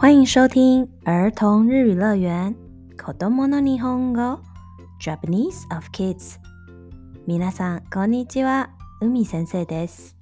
欢迎收听儿童日语乐园。子供の日本语 Japanese of Kids。皆さんこんにちは。海先生です。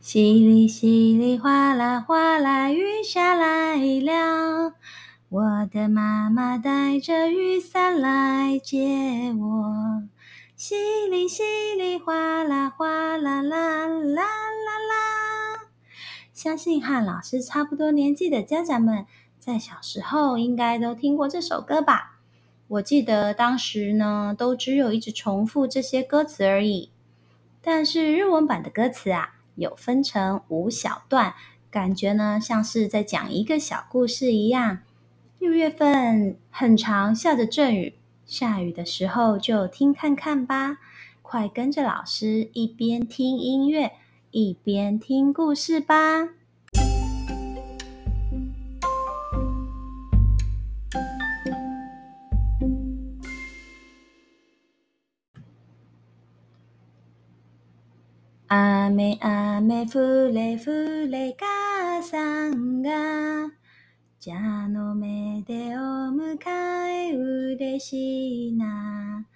淅沥淅沥，哗啦哗啦，雨下来了。我的妈妈带着雨伞来接我。 淅沥淅沥，哗啦哗啦啦啦啦啦。相信和老师差不多年纪的家长们，在小时候应该都听过这首歌吧？我记得当时呢，都只有一直重复这些歌词而已。但是日文版的歌词啊，有分成五小段，感觉呢像是在讲一个小故事一样。六月份很长，下着阵雨，下雨的时候就听看看吧。快跟着老师一边听音乐，一边听故事吧。雨雨降れ降れ母さんが 蛇の目でお迎え嬉しいな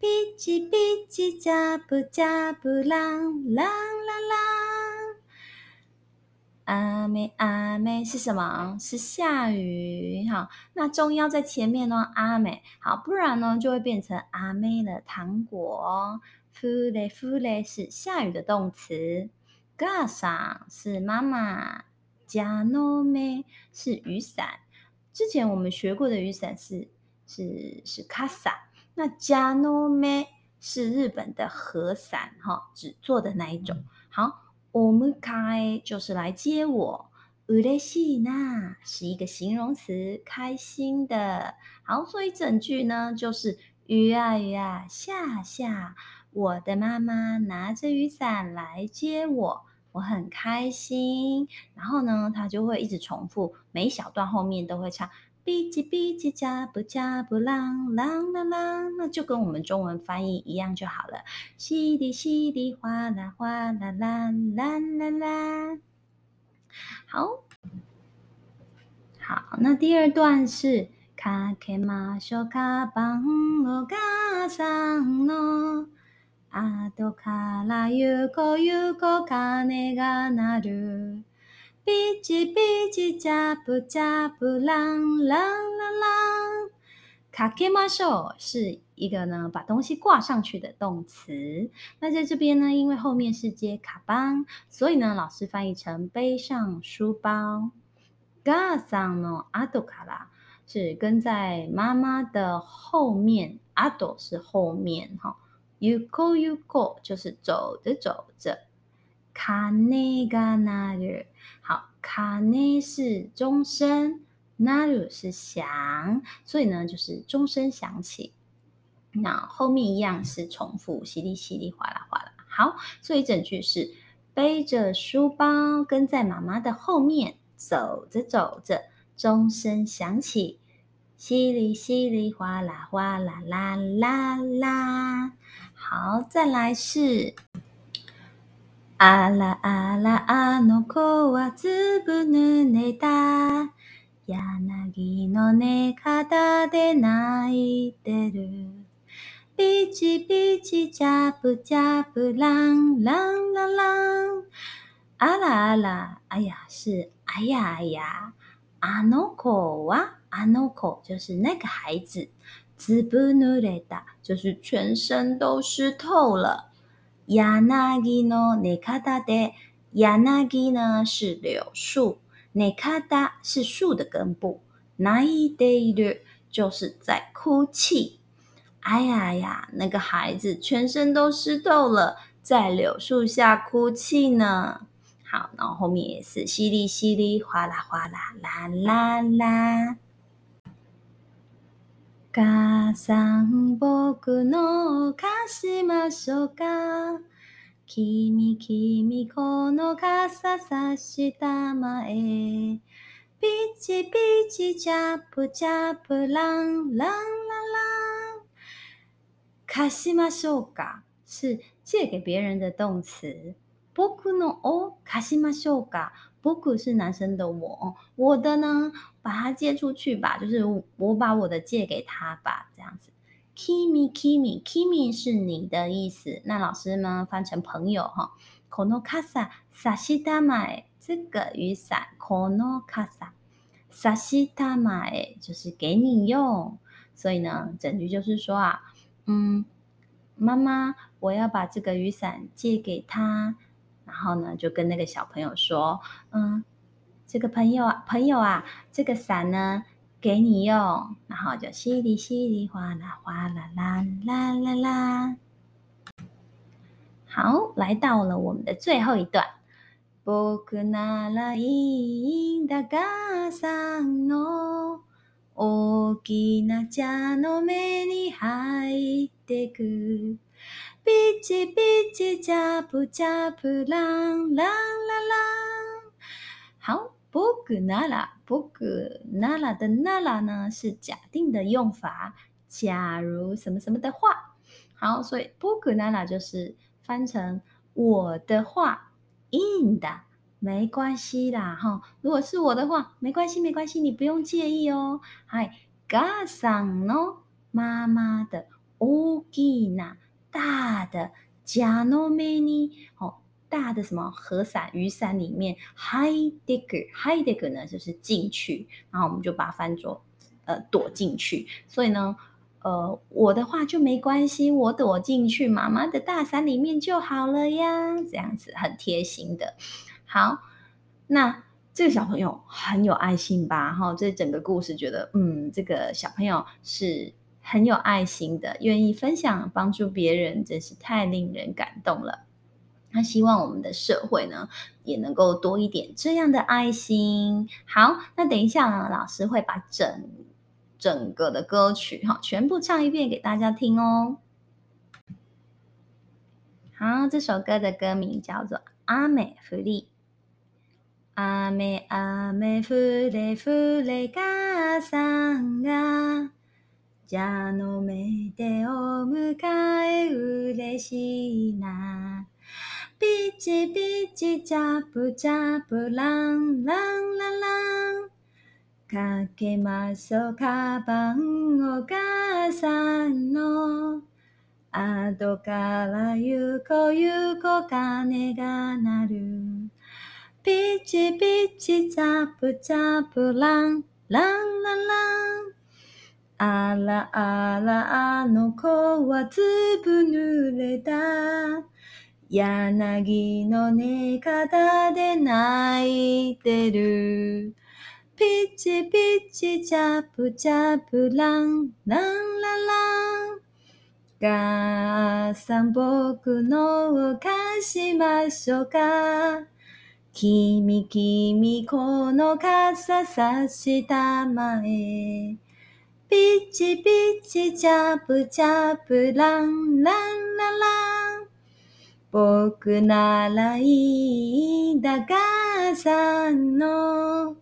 ピチピチチャプチャプランランララ雨雨是什么？是下雨。好，那重要在前面呢。雨好，不然呢就会变成雨的糖果。降れ降れ是下雨的动词，母さん是妈妈， 蛇の目是雨伞。之前我们学过的雨伞是是是伞，那蛇の目是日本的和伞，哈，纸做的那一种。好，お迎え就是来接我，嬉しいな是一个形容词，开心的。好，所以整句呢就是雨啊雨啊下下。我的妈妈拿着雨伞来接我， 我很开心。然后呢，他就会一直重复，每一小段后面都会唱“哔叽哔叽加布加布啷啷啷啷”，那就跟我们中文翻译一样就好了。淅沥淅沥，哗啦哗啦啦啦啦啦。好，好，那第二段是“かけましょうかばんお 母さんの”。后からゆこゆこ钟が鸣る，ピチピチチャプチャプランランラン。かけましょう是一个呢，把东西挂上去的动词。那在这边呢，因为后面是接かばん，所以呢，老师翻译成背上书包。母さんの后から是跟在妈妈的后面，后是后面哈。 ゆこゆこ就是走着走着，钟が鸣る。好，钟是钟声，鸣る是响，所以呢就是钟声响起。那后面一样是重复，淅沥淅沥，哗啦哗啦。好，所以整句是背着书包跟在妈妈的后面，走着走着，钟声响起， 淅沥淅沥，哗啦哗啦啦啦啦。好，再来是。あらあらあの子はずぶぬれた。柳の根肩で泣いてる。ピチピチチャプチャプランランララン。あらあら，哎呀，是哎呀哎呀。あの子は， あの子就是那个孩子。ずぶぬれた就是全身都湿透了。柳の根肩で，柳呢是柳树，根肩是树的根部。泣いている就是在哭泣。哎呀呀，那个孩子全身都湿透了，在柳树下哭泣呢。好，然后后面也是淅沥淅沥，哗啦哗啦，啦啦啦。 母さん、仆の贷しましょうか。君、君、この伞差したまえ。ピチピチ、チャップチャップ、ランランランラン。贷しましょうか是借给别人的动词。仆のを贷しましょうか。仆是男生的我，我的呢，把它借出去吧，就是我把我的借给他吧，这样子。Kimi Kimi Kimi 是你的意思，那老师呢翻成朋友哈。この伞差したまえ，这个雨伞，この伞差したまえ就是给你用，所以呢，整句就是说啊，嗯，妈妈，我要把这个雨伞借给他。 然后呢，就跟那个小朋友说：“嗯，这个朋友啊，朋友啊，这个伞呢，给你用。”然后就淅沥淅沥，哗啦哗啦啦啦啦啦。好，来到了我们的最后一段。仆ならいいんだ母さんの大きな蛇の目に入ってく。 比吉比吉加布加布朗朗朗朗。好，仆なら仆なら的なら呢是假定的用法，假如什么什么的话。好，所以仆なら就是翻成我的话，いいんだ，没关系啦哈。如果是我的话，没关系没关系，你不用介意哦。嗨，母さんの妈妈的大きな。 大的蛇の目に哦，大的什么和伞、雨伞里面入ってくる入ってくる呢，就是进去，然后我们就把它翻作呃躲进去。所以呢，呃，我的话就没关系，我躲进去妈妈的大伞里面就好了呀，这样子很贴心的。好，那这个小朋友很有爱心吧？哈，这整个故事觉得，嗯，这个小朋友是。 很有爱心的，愿意分享帮助别人，真是太令人感动了。那希望我们的社会呢，也能够多一点这样的爱心。好，那等一下呢，老师会把整整个的歌曲哈，全部唱一遍给大家听哦。好，这首歌的歌名叫做《雨降り》。雨雨降れ降れ母さんが 蛇の目でお迎え嬉しいな。ピチピチチャプチャプランランランラン。かけましょうかばんお母さんの。后からゆこゆこ钟が鸣る。ピチピチチャプチャプランランランラン。あらあらあの子はずぶ濡れた。柳の根肩で泣いてる。ピチピチチャプチャプランランララン。母さん仆のを贷しましょうか。君君この伞差したまえ。比吉比吉加布加布朗朗朗朗，仆ならいいんだ母さんの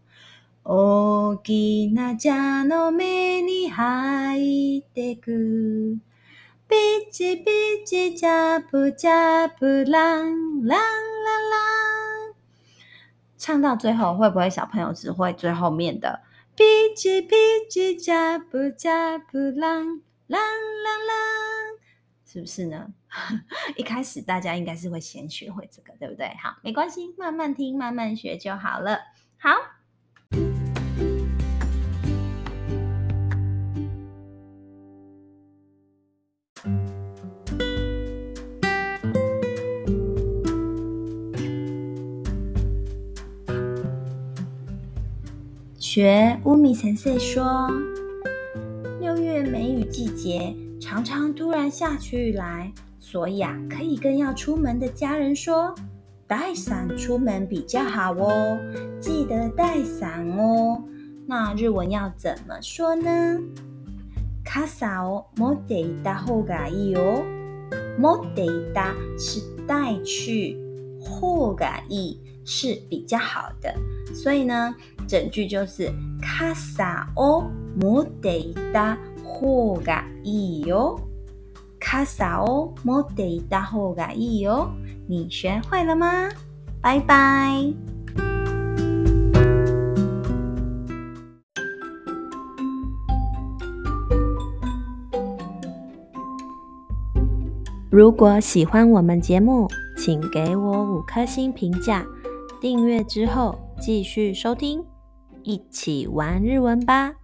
大きな蛇の目に入ってく。比吉比吉加布加布朗朗朗朗。唱到最后，会不会小朋友只会最后面的？ 皮叽皮叽加布加布朗朗朗朗，是不是呢？一开始大家应该是会先学会这个，对不对？好，没关系，慢慢听，慢慢学就好了。好。学乌米先生说，六月梅雨季节常常突然下起雨来，所以啊，可以跟要出门的家人说，带伞出门比较好哦，记得带伞哦。那日文要怎么说呢？伞を持っていた方がいいよ。持っていた是带去，方がいい是比较好的，所以呢。 整句就是伞を持っていた方がいいよ。 伞を持っていた方がいいよ。你学会了吗？拜拜。如果喜欢我们节目，请给我五颗星评价。订阅之后继续收听， 一起玩日文吧。